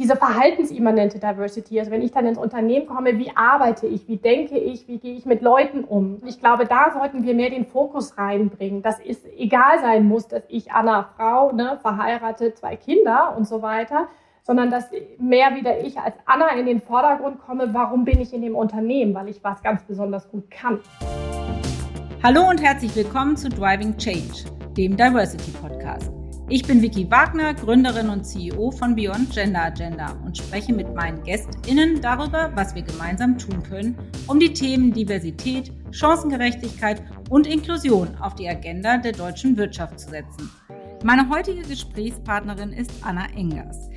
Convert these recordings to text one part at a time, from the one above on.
diese verhaltensimmanente Diversity, also wenn ich dann ins Unternehmen komme, wie arbeite ich, wie denke ich, wie gehe ich mit Leuten um? Ich glaube, da sollten wir mehr den Fokus reinbringen, dass es egal sein muss, dass ich Anna Frau, ne, verheiratet, zwei Kinder und so weiter, sondern dass mehr wieder ich als Anna in den Vordergrund komme, warum bin ich in dem Unternehmen, weil ich was ganz besonders gut kann. Hallo und herzlich willkommen zu Driving Change, dem Diversity Podcast. Ich bin Vicky Wagner, Gründerin und CEO von Beyond Gender Agenda und spreche mit meinen GästInnen darüber, was wir gemeinsam tun können, um die Themen Diversität, Chancengerechtigkeit und Inklusion auf die Agenda der deutschen Wirtschaft zu setzen. Meine heutige Gesprächspartnerin ist Anna Engers.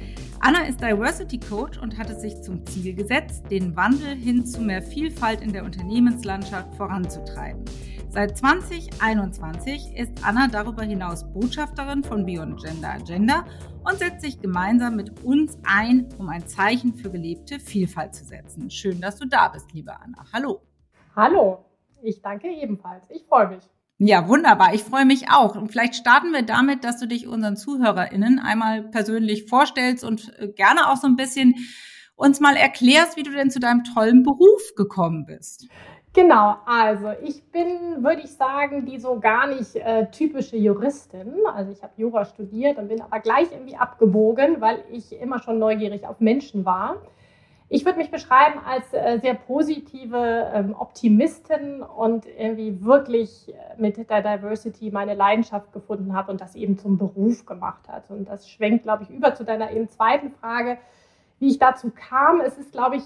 Anna ist Diversity Coach und hat es sich zum Ziel gesetzt, den Wandel hin zu mehr Vielfalt in der Unternehmenslandschaft voranzutreiben. Seit 2021 ist Anna darüber hinaus Botschafterin von Beyond Gender Agenda und setzt sich gemeinsam mit uns ein, um ein Zeichen für gelebte Vielfalt zu setzen. Schön, dass du da bist, liebe Anna. Hallo. Hallo, ich danke ebenfalls. Ich freue mich. Ja, wunderbar. Ich freue mich auch. Und vielleicht starten wir damit, dass du dich unseren ZuhörerInnen einmal persönlich vorstellst und äh, gerne auch so ein bisschen uns mal erklärst, wie du denn zu deinem tollen Beruf gekommen bist. Genau, also ich bin, würde ich sagen, die so gar nicht äh, typische Juristin. Also ich habe Jura studiert und bin aber gleich irgendwie abgebogen, weil ich immer schon neugierig auf Menschen war. Ich würde mich beschreiben als äh, sehr positive ähm, Optimistin und irgendwie wirklich äh, mit der Diversity meine Leidenschaft gefunden habe und das eben zum Beruf gemacht hat. Und das schwenkt, glaube ich, über zu deiner eben zweiten Frage, wie ich dazu kam. Es ist, glaube ich,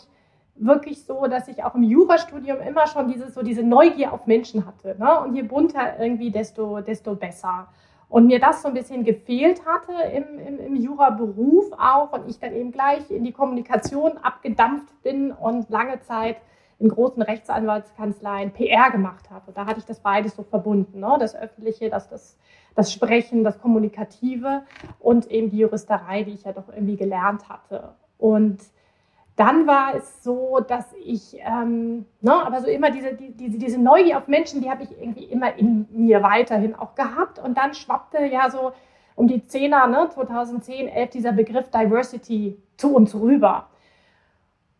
wirklich so, dass ich auch im Jurastudium immer schon dieses, so diese Neugier auf Menschen hatte. Ne? Und je bunter irgendwie, desto, desto besser. Und mir das so ein bisschen gefehlt hatte im, im, im Juraberuf auch und ich dann eben gleich in die Kommunikation abgedampft bin und lange Zeit in großen Rechtsanwaltskanzleien PR gemacht habe. Da hatte ich das beides so verbunden. Ne? Das Öffentliche, das, das, das Sprechen, das Kommunikative und eben die Juristerei, die ich ja doch irgendwie gelernt hatte. Und dann war es so, dass ich, ähm, ne, aber so immer diese, die, diese, diese Neugier auf Menschen, die habe ich irgendwie immer in mir weiterhin auch gehabt. Und dann schwappte ja so um die Zehner, ne, 2010, 11, dieser Begriff Diversity zu uns rüber.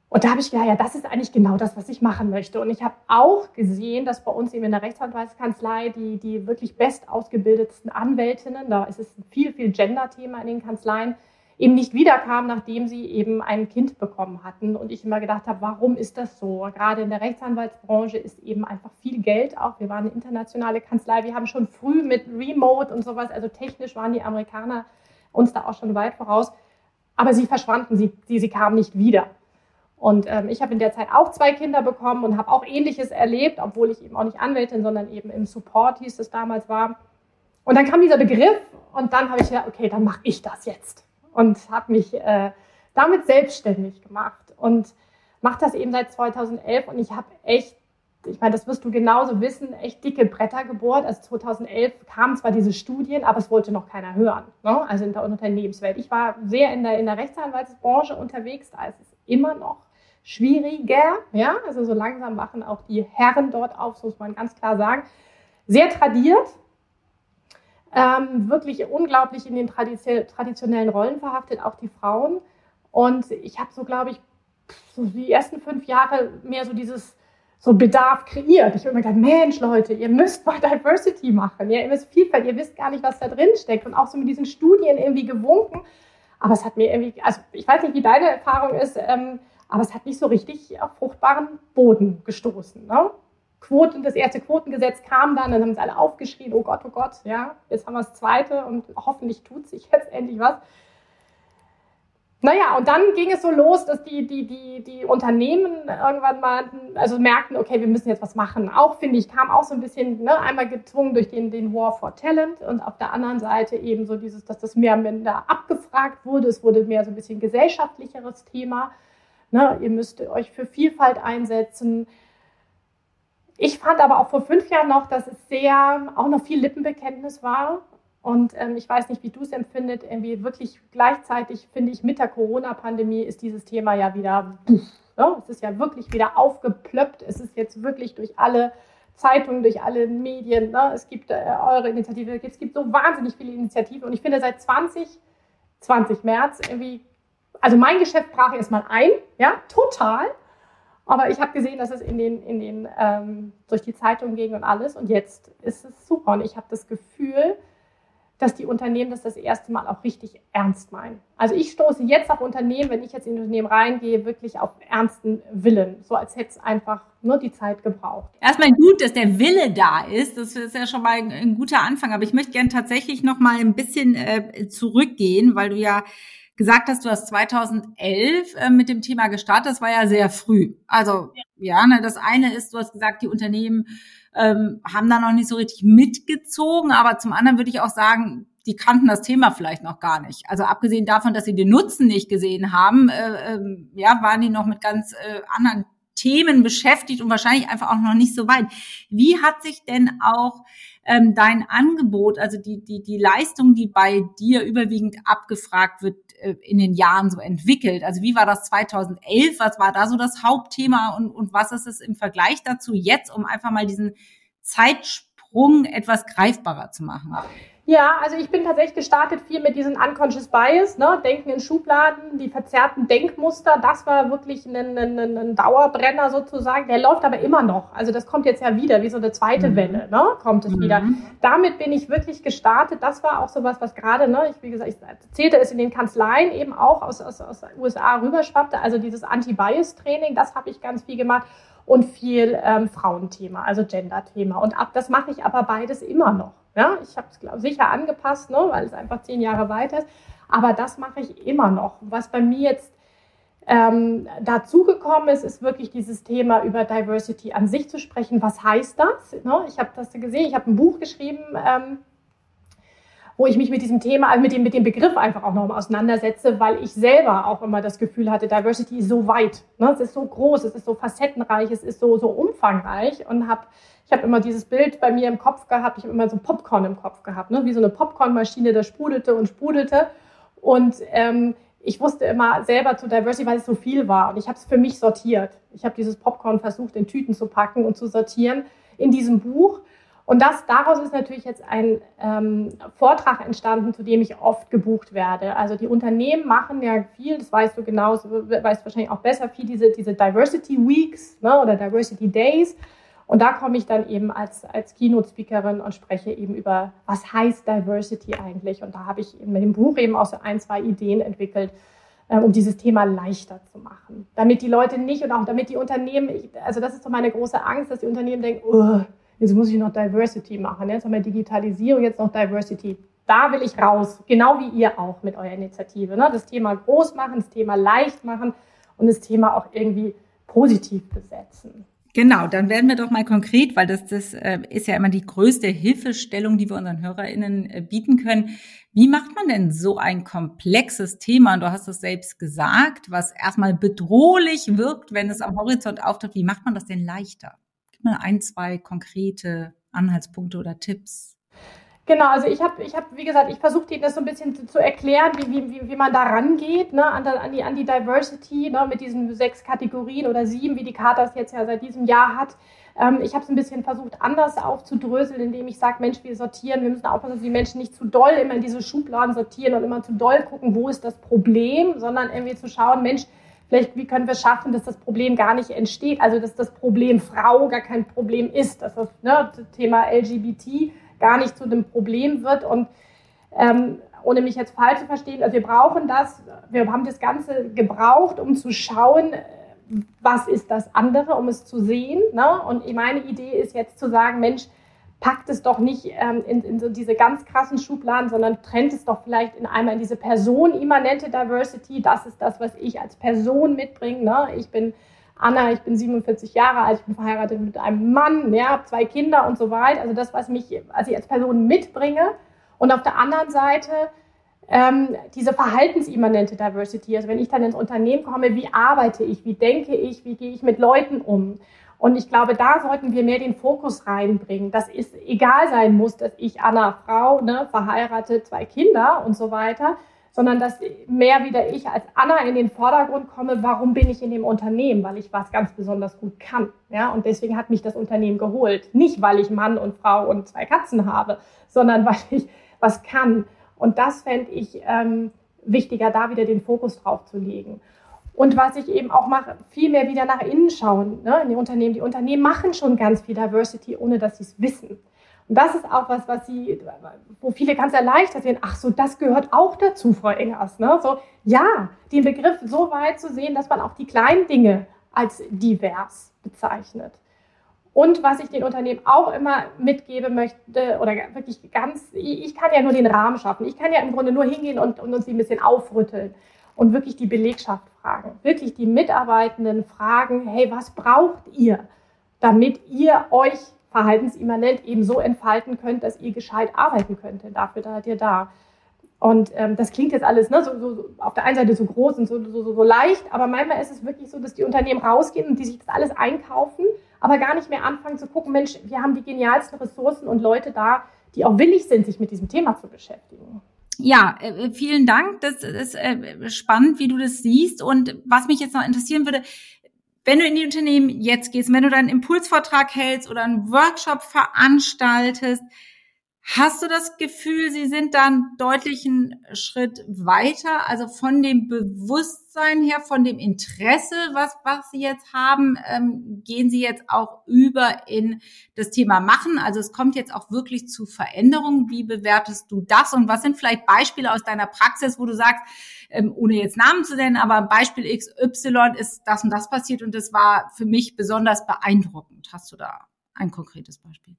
Und da habe ich gedacht, ja, das ist eigentlich genau das, was ich machen möchte. Und ich habe auch gesehen, dass bei uns eben in der Rechtsanwaltskanzlei die, die wirklich best ausgebildetsten Anwältinnen, da ist es ein viel, viel Gender-Thema in den Kanzleien, eben nicht wiederkam, nachdem sie eben ein Kind bekommen hatten. Und ich immer gedacht habe, warum ist das so? Gerade in der Rechtsanwaltsbranche ist eben einfach viel Geld auch. Wir waren eine internationale Kanzlei. Wir haben schon früh mit Remote und sowas, also technisch waren die Amerikaner uns da auch schon weit voraus. Aber sie verschwanden, sie, sie, sie kamen nicht wieder. Und ähm, ich habe in der Zeit auch zwei Kinder bekommen und habe auch Ähnliches erlebt, obwohl ich eben auch nicht Anwältin, sondern eben im Support hieß es damals war. Und dann kam dieser Begriff und dann habe ich gedacht, okay, dann mache ich das jetzt und habe mich äh, damit selbstständig gemacht und mache das eben seit 2011 und ich habe echt, ich meine, das wirst du genauso wissen, echt dicke Bretter gebohrt. Also 2011 kamen zwar diese Studien, aber es wollte noch keiner hören, ne? also in der Unternehmenswelt. Ich war sehr in der, in der Rechtsanwaltsbranche unterwegs, da ist es immer noch schwieriger, ja, also so langsam machen auch die Herren dort auf, so muss man ganz klar sagen. Sehr tradiert, ähm, wirklich unglaublich in den traditionellen Rollen verhaftet, auch die Frauen. Und ich habe so, glaube ich, so die ersten fünf Jahre mehr so dieses so Bedarf kreiert. Ich habe mir gedacht, Mensch, Leute, ihr müsst mal Diversity machen. Ja, ihr müsst Vielfalt, ihr wisst gar nicht, was da drin steckt. Und auch so mit diesen Studien irgendwie gewunken. Aber es hat mir irgendwie, also ich weiß nicht, wie deine Erfahrung ist, ähm, aber es hat nicht so richtig auf fruchtbaren Boden gestoßen. Ne? Quoten, das erste Quotengesetz kam dann, dann haben sie alle aufgeschrien, oh Gott, oh Gott, ja, jetzt haben wir das zweite und hoffentlich tut sich jetzt endlich was. Naja, und dann ging es so los, dass die, die, die, die Unternehmen irgendwann mal, also merkten, okay, wir müssen jetzt was machen. Auch, finde ich, kam auch so ein bisschen, ne, einmal gezwungen durch den, den War for Talent und auf der anderen Seite eben so dieses, dass das mehr minder abgefragt wurde. Es wurde mehr so ein bisschen gesellschaftlicheres Thema. Ne, ihr müsst euch für Vielfalt einsetzen. Ich fand aber auch vor fünf Jahren noch, dass es sehr, auch noch viel Lippenbekenntnis war. Und ähm, ich weiß nicht, wie du es empfindet. Irgendwie wirklich gleichzeitig finde ich, mit der Corona-Pandemie ist dieses Thema ja wieder, ja, es ist ja wirklich wieder aufgeplöppt. Es ist jetzt wirklich durch alle Zeitungen, durch alle Medien. Ne? Es gibt äh, eure Initiative, es gibt so wahnsinnig viele Initiativen. Und ich finde, seit 20, 20 März irgendwie also mein Geschäft brach erstmal ein, ja, total. Aber ich habe gesehen, dass es in den, in den, ähm, durch die Zeitung ging und alles. Und jetzt ist es super. Und ich habe das Gefühl, dass die Unternehmen das das erste Mal auch richtig ernst meinen. Also ich stoße jetzt auf Unternehmen, wenn ich jetzt in ein Unternehmen reingehe, wirklich auf ernsten Willen. So als hätte es einfach nur die Zeit gebraucht. Erstmal gut, dass der Wille da ist. Das ist ja schon mal ein, ein guter Anfang. Aber ich möchte gerne tatsächlich noch mal ein bisschen äh, zurückgehen, weil du ja gesagt hast, du hast 2011 äh, mit dem Thema gestartet. Das war ja sehr früh. Also ja, ne, das eine ist, du hast gesagt, die Unternehmen ähm, haben da noch nicht so richtig mitgezogen. Aber zum anderen würde ich auch sagen, die kannten das Thema vielleicht noch gar nicht. Also abgesehen davon, dass sie den Nutzen nicht gesehen haben, äh, äh, ja, waren die noch mit ganz äh, anderen Themen beschäftigt und wahrscheinlich einfach auch noch nicht so weit. Wie hat sich denn auch ähm, dein Angebot, also die, die, die Leistung, die bei dir überwiegend abgefragt wird, in den Jahren so entwickelt? Also wie war das 2011? Was war da so das Hauptthema und, und was ist es im Vergleich dazu jetzt, um einfach mal diesen Zeitsprung etwas greifbarer zu machen? Ja, also ich bin tatsächlich gestartet viel mit diesen Unconscious Bias, ne? Denken in Schubladen, die verzerrten Denkmuster. Das war wirklich ein, ein, ein Dauerbrenner sozusagen. Der läuft aber immer noch. Also das kommt jetzt ja wieder, wie so eine zweite mhm. Welle, ne? Kommt es mhm. wieder. Damit bin ich wirklich gestartet. Das war auch sowas, was gerade, ne? Ich, wie gesagt, ich erzählte es in den Kanzleien eben auch aus, aus, aus den USA rüberschwappte. Also dieses Anti-Bias-Training, das habe ich ganz viel gemacht und viel ähm, Frauenthema, also Gender-Thema. Und ab, das mache ich aber beides immer noch. Ja, ich habe es sicher angepasst, ne, weil es einfach zehn Jahre weiter ist. Aber das mache ich immer noch. Was bei mir jetzt ähm, dazugekommen ist, ist wirklich dieses Thema über Diversity an sich zu sprechen. Was heißt das? Ne? Ich habe das gesehen, ich habe ein Buch geschrieben, ähm, wo ich mich mit diesem Thema, also mit dem, mit dem Begriff einfach auch nochmal auseinandersetze, weil ich selber auch immer das Gefühl hatte, Diversity ist so weit, ne? es ist so groß, es ist so facettenreich, es ist so, so umfangreich und habe ich habe immer dieses Bild bei mir im Kopf gehabt, ich habe immer so Popcorn im Kopf gehabt, ne? wie so eine Popcornmaschine, das sprudelte und sprudelte und ähm, ich wusste immer selber zu Diversity, weil es so viel war und ich habe es für mich sortiert. Ich habe dieses Popcorn versucht in Tüten zu packen und zu sortieren in diesem Buch und das, daraus ist natürlich jetzt ein ähm, Vortrag entstanden, zu dem ich oft gebucht werde. Also die Unternehmen machen ja viel, das weißt du genauso, weißt wahrscheinlich auch besser, viel diese, diese Diversity Weeks ne, oder Diversity Days. Und da komme ich dann eben als, als Keynote-Speakerin und spreche eben über, was heißt Diversity eigentlich. Und da habe ich mit dem Buch eben auch so ein, zwei Ideen entwickelt, äh, um dieses Thema leichter zu machen. Damit die Leute nicht und auch damit die Unternehmen, also das ist so meine große Angst, dass die Unternehmen denken, oh, jetzt muss ich noch Diversity machen. Jetzt haben wir Digitalisierung, jetzt noch Diversity. Da will ich raus, genau wie ihr auch mit eurer Initiative. Ne? Das Thema groß machen, das Thema leicht machen und das Thema auch irgendwie positiv besetzen. Genau, dann werden wir doch mal konkret, weil das, das äh, ist ja immer die größte Hilfestellung, die wir unseren HörerInnen äh, bieten können. Wie macht man denn so ein komplexes Thema, und du hast es selbst gesagt, was erstmal bedrohlich wirkt, wenn es am Horizont auftaucht, wie macht man das denn leichter? Mal ein, zwei konkrete Anhaltspunkte oder Tipps. Genau, also ich habe, ich hab, wie gesagt, ich versuche Ihnen das so ein bisschen zu, zu erklären, wie, wie, wie man da rangeht, ne, an, an, die, an die Diversity, ne, mit diesen sechs Kategorien oder sieben, wie die Charta es jetzt ja seit diesem Jahr hat. Ähm, ich habe es ein bisschen versucht, anders aufzudröseln, indem ich sage, Mensch, wir sortieren, wir müssen aufpassen, dass die Menschen nicht zu doll immer in diese Schubladen sortieren und immer zu doll gucken, wo ist das Problem, sondern irgendwie zu schauen, Mensch, vielleicht, wie können wir schaffen, dass das Problem gar nicht entsteht, also dass das Problem Frau gar kein Problem ist, dass das, ne, Thema LGBT gar nicht zu dem Problem wird und ähm, ohne mich jetzt falsch zu verstehen, also wir brauchen das, wir haben das Ganze gebraucht, um zu schauen, was ist das andere, um es zu sehen. Ne? Und meine Idee ist jetzt zu sagen, Mensch, packt es doch nicht ähm, in, in, so diese ganz krassen Schubladen, sondern trennt es doch vielleicht in einmal in diese personimmanente Diversity. Das ist das, was ich als Person mitbringe. Ne? Ich bin Anna, ich bin 47 Jahre alt, ich bin verheiratet mit einem Mann, ja, habe zwei Kinder und so weiter. Also das, was mich, was ich als Person mitbringe. Und auf der anderen Seite ähm, diese verhaltensimmanente Diversity. Also wenn ich dann ins Unternehmen komme, wie arbeite ich, wie denke ich, wie gehe ich mit Leuten um? Und ich glaube, da sollten wir mehr den Fokus reinbringen, dass es egal sein muss, dass ich Anna Frau, ne, verheiratet, zwei Kinder und so weiter, sondern dass mehr wieder ich als Anna in den Vordergrund komme, warum bin ich in dem Unternehmen, weil ich was ganz besonders gut kann. Ja, und deswegen hat mich das Unternehmen geholt. Nicht, weil ich Mann und Frau und zwei Katzen habe, sondern weil ich was kann. Und das fände ich ähm, wichtiger, da wieder den Fokus drauf zu legen. Und was ich eben auch mache, viel mehr wieder nach innen schauen ne, in die Unternehmen. Die Unternehmen machen schon ganz viel Diversity, ohne dass sie es wissen. Und das ist auch was, was sie, wo viele ganz erleichtert sind. Ach so, das gehört auch dazu, Frau Engers. Ne? So, ja, den Begriff so weit zu sehen, dass man auch die kleinen Dinge als divers bezeichnet. Und was ich den Unternehmen auch immer mitgeben möchte, oder wirklich ganz, ich kann ja nur den Rahmen schaffen. Ich kann ja im Grunde nur hingehen und, und uns ein bisschen aufrütteln und wirklich die Belegschaft fragen. Wirklich die Mitarbeitenden fragen, hey, was braucht ihr, damit ihr euch verhaltensimmanent eben so entfalten könnt, dass ihr gescheit arbeiten könnt. Denn dafür seid ihr da. Und ähm, das klingt jetzt alles ne, so, so, auf der einen Seite so groß und so, so, so leicht, aber manchmal ist es wirklich so, dass die Unternehmen rausgehen und die sich das alles einkaufen, aber gar nicht mehr anfangen zu gucken, Mensch, wir haben die genialsten Ressourcen und Leute da, die auch willig sind, sich mit diesem Thema zu beschäftigen. Ja, äh, vielen Dank. Das ist äh, spannend, wie du das siehst. Und was mich jetzt noch interessieren würde, wenn du in die Unternehmen jetzt gehst, wenn du deinen Impulsvortrag hältst oder einen Workshop veranstaltest, Hast du das Gefühl, sie sind dann deutlich einen Schritt weiter, also von dem Bewusstsein her, von dem Interesse, was, was sie jetzt haben, ähm, gehen sie jetzt auch über in das Thema Machen? Also es kommt jetzt auch wirklich zu Veränderungen. Wie bewertest du das? Und was sind vielleicht Beispiele aus deiner Praxis, wo du sagst, ähm, ohne jetzt Namen zu nennen, aber Beispiel XY ist das und das passiert und das war für mich besonders beeindruckend. Hast du da ein konkretes Beispiel?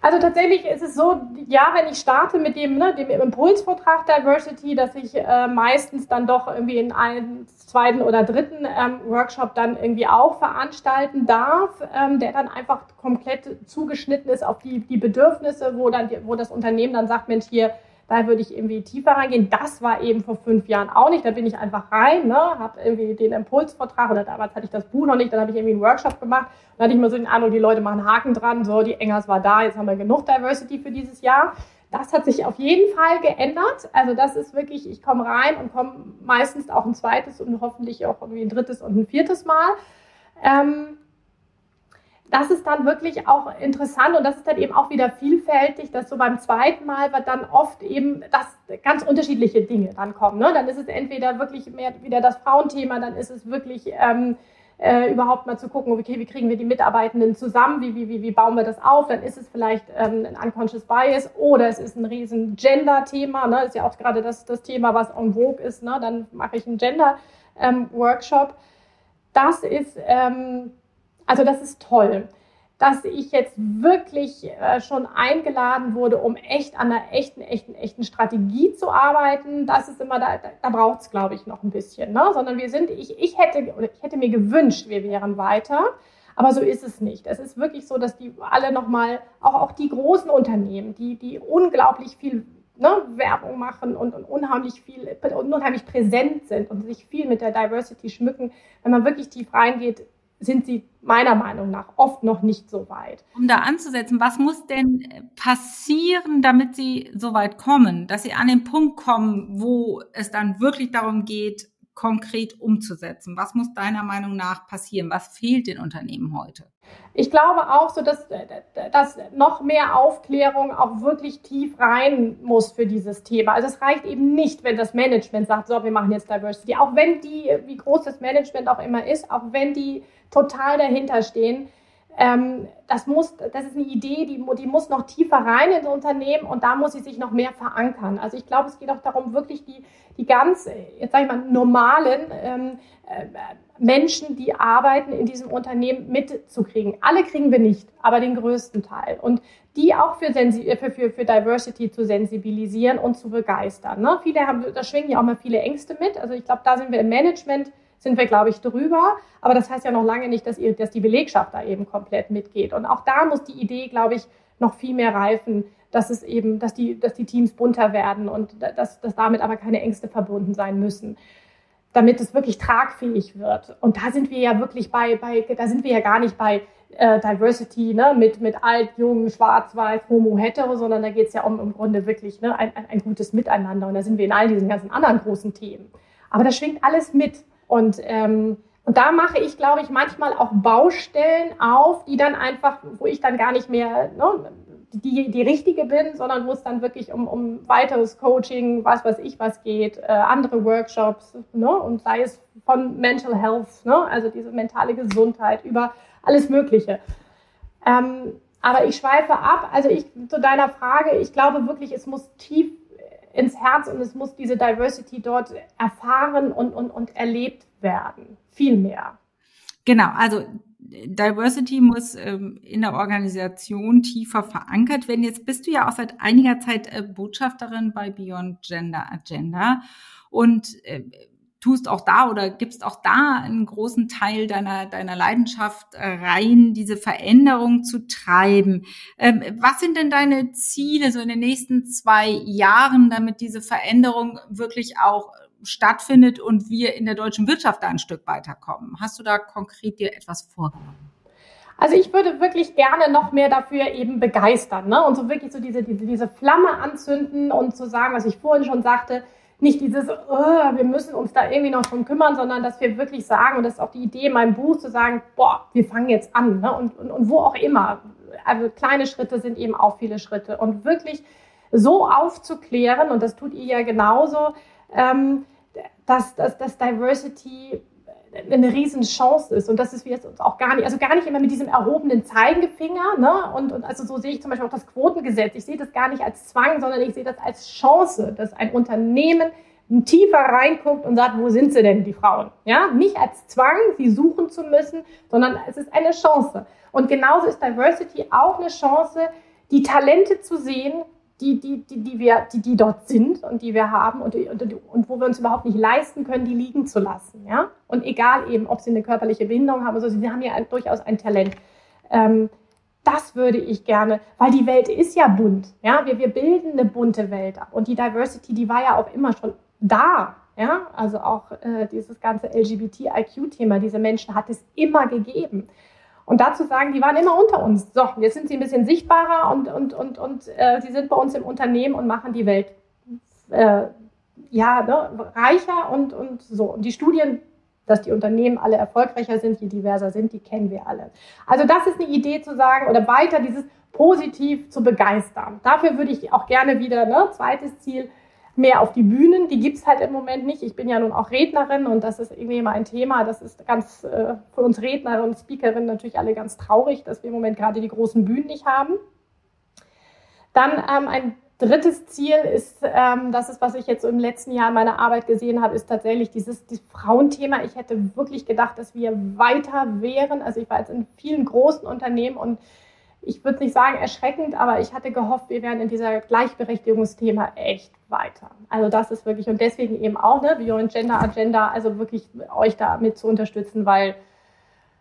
Also tatsächlich ist es so, ja, wenn ich starte mit dem, ne, dem Impulsvortrag Diversity, dass ich äh, meistens dann doch irgendwie in einem zweiten oder dritten ähm, Workshop dann irgendwie auch veranstalten darf, ähm, der dann einfach komplett zugeschnitten ist auf die, die Bedürfnisse, wo dann, wo das Unternehmen dann sagt, Mensch, hier, da würde ich irgendwie tiefer reingehen. Das war eben vor fünf Jahren auch nicht. Da bin ich einfach rein, ne, habe irgendwie den Impulsvortrag oder damals hatte ich das Buch noch nicht, dann habe ich irgendwie einen Workshop gemacht. Dann hatte ich mal so den Eindruck, die Leute machen Haken dran, so, die Engers war da, jetzt haben wir genug Diversity für dieses Jahr. Das hat sich auf jeden Fall geändert. Also das ist wirklich, ich komme rein und komme meistens auch ein zweites und hoffentlich auch irgendwie ein drittes und ein viertes Mal. Ähm, das ist dann wirklich auch interessant und das ist dann eben auch wieder vielfältig, dass so beim zweiten Mal wird dann oft eben das ganz unterschiedliche Dinge dann kommen. Ne? Dann ist es entweder wirklich mehr wieder das Frauenthema, dann ist es wirklich ähm, äh, überhaupt mal zu gucken, okay, wie kriegen wir die Mitarbeitenden zusammen, wie, wie, wie, wie bauen wir das auf, dann ist es vielleicht ähm, ein Unconscious Bias oder es ist ein riesen Gender-Thema, ne? ist ja auch gerade das, das Thema, was en vogue ist, ne? dann mache ich einen Gender-Workshop. Ähm, das ist... Ähm, also das ist toll, dass ich jetzt wirklich äh, schon eingeladen wurde, um echt an einer echten, echten, echten Strategie zu arbeiten. Das ist immer, da, da braucht es, glaube ich, noch ein bisschen. Ne? Sondern wir sind, ich, ich hätte, oder ich hätte mir gewünscht, wir wären weiter. Aber so ist es nicht. Es ist wirklich so, dass die alle nochmal, auch, auch die großen Unternehmen, die, die unglaublich viel ne, Werbung machen und, und unheimlich viel und unheimlich präsent sind und sich viel mit der Diversity schmücken, wenn man wirklich tief reingeht, sind sie meiner Meinung nach oft noch nicht so weit. Um da anzusetzen, was muss denn passieren, damit sie so weit kommen, dass sie an den Punkt kommen, wo es dann wirklich darum geht, konkret umzusetzen? Was muss deiner Meinung nach passieren? Was fehlt den Unternehmen heute? Ich glaube auch so, dass, dass noch mehr Aufklärung auch wirklich tief rein muss für dieses Thema. Also es reicht eben nicht, wenn das Management sagt, so, wir machen jetzt Diversity. Auch wenn die, wie groß das Management auch immer ist, auch wenn die total dahinter stehen. Ähm, das muss, das ist eine Idee, die, die muss noch tiefer rein ins Unternehmen und da muss sie sich noch mehr verankern. Also ich glaube, es geht auch darum, wirklich die, die ganz, jetzt sage ich mal, normalen ähm, äh, Menschen, die arbeiten in diesem Unternehmen mitzukriegen. Alle kriegen wir nicht, aber den größten Teil. Und die auch für, für, für, für Diversity zu sensibilisieren und zu begeistern. Ne? Viele haben, da schwingen ja auch mal viele Ängste mit. Also ich glaube, da sind wir im Management sind wir, glaube ich, drüber. Aber das heißt ja noch lange nicht, dass, ihr, dass die Belegschaft da eben komplett mitgeht. Und auch da muss die Idee, glaube ich, noch viel mehr reifen, dass es eben, dass die, dass die Teams bunter werden und dass, dass damit aber keine Ängste verbunden sein müssen damit es wirklich tragfähig wird. Und da sind wir ja wirklich bei, bei da sind wir ja gar nicht bei äh, Diversity, ne, mit, mit alt, jung, schwarz, weiß, homo, hetero, sondern da geht es ja um im Grunde wirklich ne, ein, ein gutes Miteinander. Und da sind wir in all diesen ganzen anderen großen Themen. Aber das schwingt alles mit. Und, ähm, und da mache ich, glaube ich, manchmal auch Baustellen auf, die dann einfach, wo ich dann gar nicht mehr ne, die, die richtige bin, sondern wo es dann wirklich um, um weiteres Coaching, was weiß ich was geht, äh, andere Workshops, ne? und sei es von Mental Health, ne? also diese mentale Gesundheit, über alles Mögliche. Ähm, aber ich schweife ab. Also ich zu deiner Frage, ich glaube wirklich, es muss tief ins Herz und es muss diese Diversity dort erfahren und, und, und erlebt werden. Viel mehr. Genau, also Diversity muss ähm, in der Organisation tiefer verankert werden. Jetzt bist du ja auch seit einiger Zeit äh, Botschafterin bei Beyond Gender Agenda und äh, tust auch da oder gibst auch da einen großen Teil deiner, deiner Leidenschaft äh, rein, diese Veränderung zu treiben. Ähm, was sind denn deine Ziele so in den nächsten zwei Jahren, damit diese Veränderung wirklich auch stattfindet und wir in der deutschen Wirtschaft da ein Stück weiterkommen? Hast du da konkret dir etwas vorgenommen? Also ich würde wirklich gerne noch mehr dafür eben begeistern ne? und so wirklich so diese, diese, diese Flamme anzünden und zu sagen, was ich vorhin schon sagte, nicht dieses, oh, wir müssen uns da irgendwie noch drum kümmern, sondern dass wir wirklich sagen, und das ist auch die Idee in meinem Buch, zu sagen, boah, wir fangen jetzt an. Ne? Und, und, und wo auch immer. Also kleine Schritte sind eben auch viele Schritte. Und wirklich so aufzuklären, und das tut ihr ja genauso, ähm, dass, dass, dass Diversity eine Riesenchance ist. Und das ist wir jetzt uns auch gar nicht, also gar nicht immer mit diesem erhobenen Zeigefinger. Ne? Und, und also so sehe ich zum Beispiel auch das Quotengesetz. Ich sehe das gar nicht als Zwang, sondern ich sehe das als Chance, dass ein Unternehmen tiefer reinguckt und sagt, wo sind sie denn, die Frauen? Ja, nicht als Zwang, sie suchen zu müssen, sondern es ist eine Chance. Und genauso ist Diversity auch eine Chance, die Talente zu sehen, die, die, die, die, wir, die, die dort sind und die wir haben und, und, und wo wir uns überhaupt nicht leisten können, die liegen zu lassen. Ja? Und egal eben, ob sie eine körperliche Behinderung haben, also sie haben ja ein, durchaus ein Talent. Ähm, das würde ich gerne, weil die Welt ist ja bunt. Ja? Wir, wir bilden eine bunte Welt ab. Und die Diversity, die war ja auch immer schon da. Ja? Also auch äh, dieses ganze LGBTIQ-Thema, diese Menschen hat es immer gegeben. Und dazu sagen, die waren immer unter uns. So, jetzt sind sie ein bisschen sichtbarer und, und, und, und äh, sie sind bei uns im Unternehmen und machen die Welt äh, ja, ne, reicher und, und so. Und die Studien, dass die Unternehmen alle erfolgreicher sind, je diverser sind, die kennen wir alle. Also das ist eine Idee zu sagen oder weiter dieses positiv zu begeistern. Dafür würde ich auch gerne wieder, ne, zweites Ziel, mehr auf die Bühnen. Die gibt's halt im Moment nicht. Ich bin ja nun auch Rednerin und das ist irgendwie immer ein Thema. Das ist ganz äh, für uns Redner und Speakerinnen natürlich alle ganz traurig, dass wir im Moment gerade die großen Bühnen nicht haben. Dann ähm, ein drittes Ziel ist, ähm, das ist, was ich jetzt so im letzten Jahr in meiner Arbeit gesehen habe, ist tatsächlich dieses, dieses Frauenthema. Ich hätte wirklich gedacht, dass wir weiter wären. Also ich war jetzt in vielen großen Unternehmen und ich würde nicht sagen erschreckend, aber ich hatte gehofft, wir wären in dieser Gleichberechtigungsthema echt weiter. Also das ist wirklich, und deswegen eben auch, ne, Beyond Gender Agenda, also wirklich euch da mit zu unterstützen, weil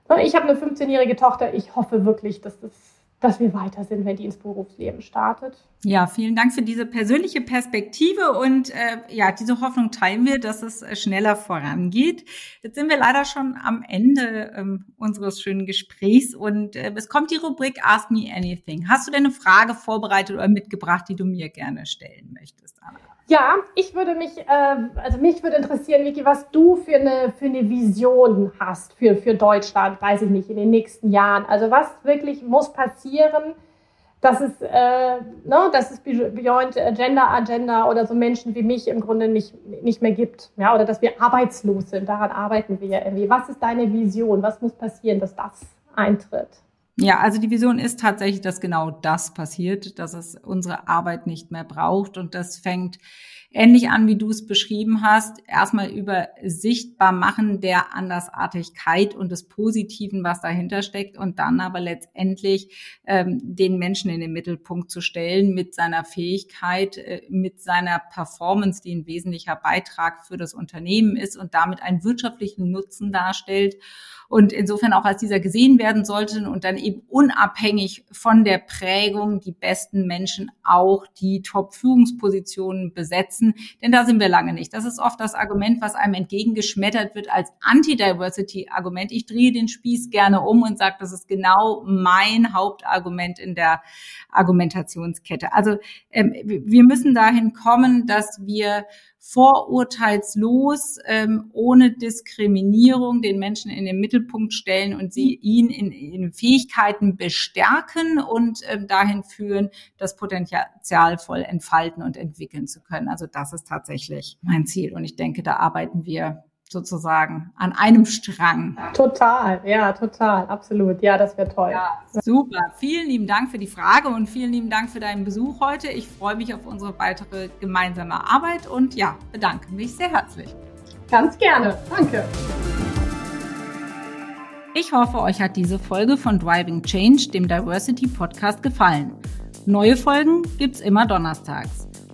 ne, ich habe eine 15-jährige Tochter, ich hoffe wirklich, dass das dass wir weiter sind, wenn die ins Berufsleben startet. Ja, vielen Dank für diese persönliche Perspektive und äh, ja, diese Hoffnung teilen wir, dass es äh, schneller vorangeht. Jetzt sind wir leider schon am Ende ähm, unseres schönen Gesprächs und äh, es kommt die Rubrik Ask Me Anything. Hast du denn eine Frage vorbereitet oder mitgebracht, die du mir gerne stellen möchtest, Anna? Ja, ich würde mich, äh, also mich würde interessieren, Vicky, was du für eine, für eine Vision hast für, für Deutschland, weiß ich nicht, in den nächsten Jahren. Also was wirklich muss passieren, dass es, äh, ne, dass es Beyond Gender Agenda oder so Menschen wie mich im Grunde nicht, nicht mehr gibt. Ja, oder dass wir arbeitslos sind. Daran arbeiten wir ja irgendwie. Was ist deine Vision? Was muss passieren, dass das eintritt? Ja, also die Vision ist tatsächlich, dass genau das passiert, dass es unsere Arbeit nicht mehr braucht. Und das fängt ähnlich an, wie du es beschrieben hast. Erstmal über sichtbar machen der Andersartigkeit und des Positiven, was dahinter steckt. Und dann aber letztendlich ähm, den Menschen in den Mittelpunkt zu stellen mit seiner Fähigkeit, äh, mit seiner Performance, die ein wesentlicher Beitrag für das Unternehmen ist und damit einen wirtschaftlichen Nutzen darstellt und insofern auch als dieser gesehen werden sollten und dann eben unabhängig von der Prägung die besten Menschen auch die Top-Führungspositionen besetzen. Denn da sind wir lange nicht. Das ist oft das Argument, was einem entgegengeschmettert wird als Anti-Diversity-Argument. Ich drehe den Spieß gerne um und sage, das ist genau mein Hauptargument in der Argumentationskette. Also ähm, wir müssen dahin kommen, dass wir vorurteilslos, ähm, ohne Diskriminierung den Menschen in den Mittelpunkt stellen und sie ihn in, in Fähigkeiten bestärken und ähm, dahin führen, das Potenzial voll entfalten und entwickeln zu können. Also das ist tatsächlich mein Ziel und ich denke, da arbeiten wir sozusagen an einem Strang. Total, ja, total, absolut. Ja, das wäre toll. Ja, super. Vielen lieben Dank für die Frage und vielen lieben Dank für deinen Besuch heute. Ich freue mich auf unsere weitere gemeinsame Arbeit und ja, bedanke mich sehr herzlich. Ganz gerne. Danke. Ich hoffe, euch hat diese Folge von Driving Change, dem Diversity Podcast, gefallen. Neue Folgen gibt's immer donnerstags.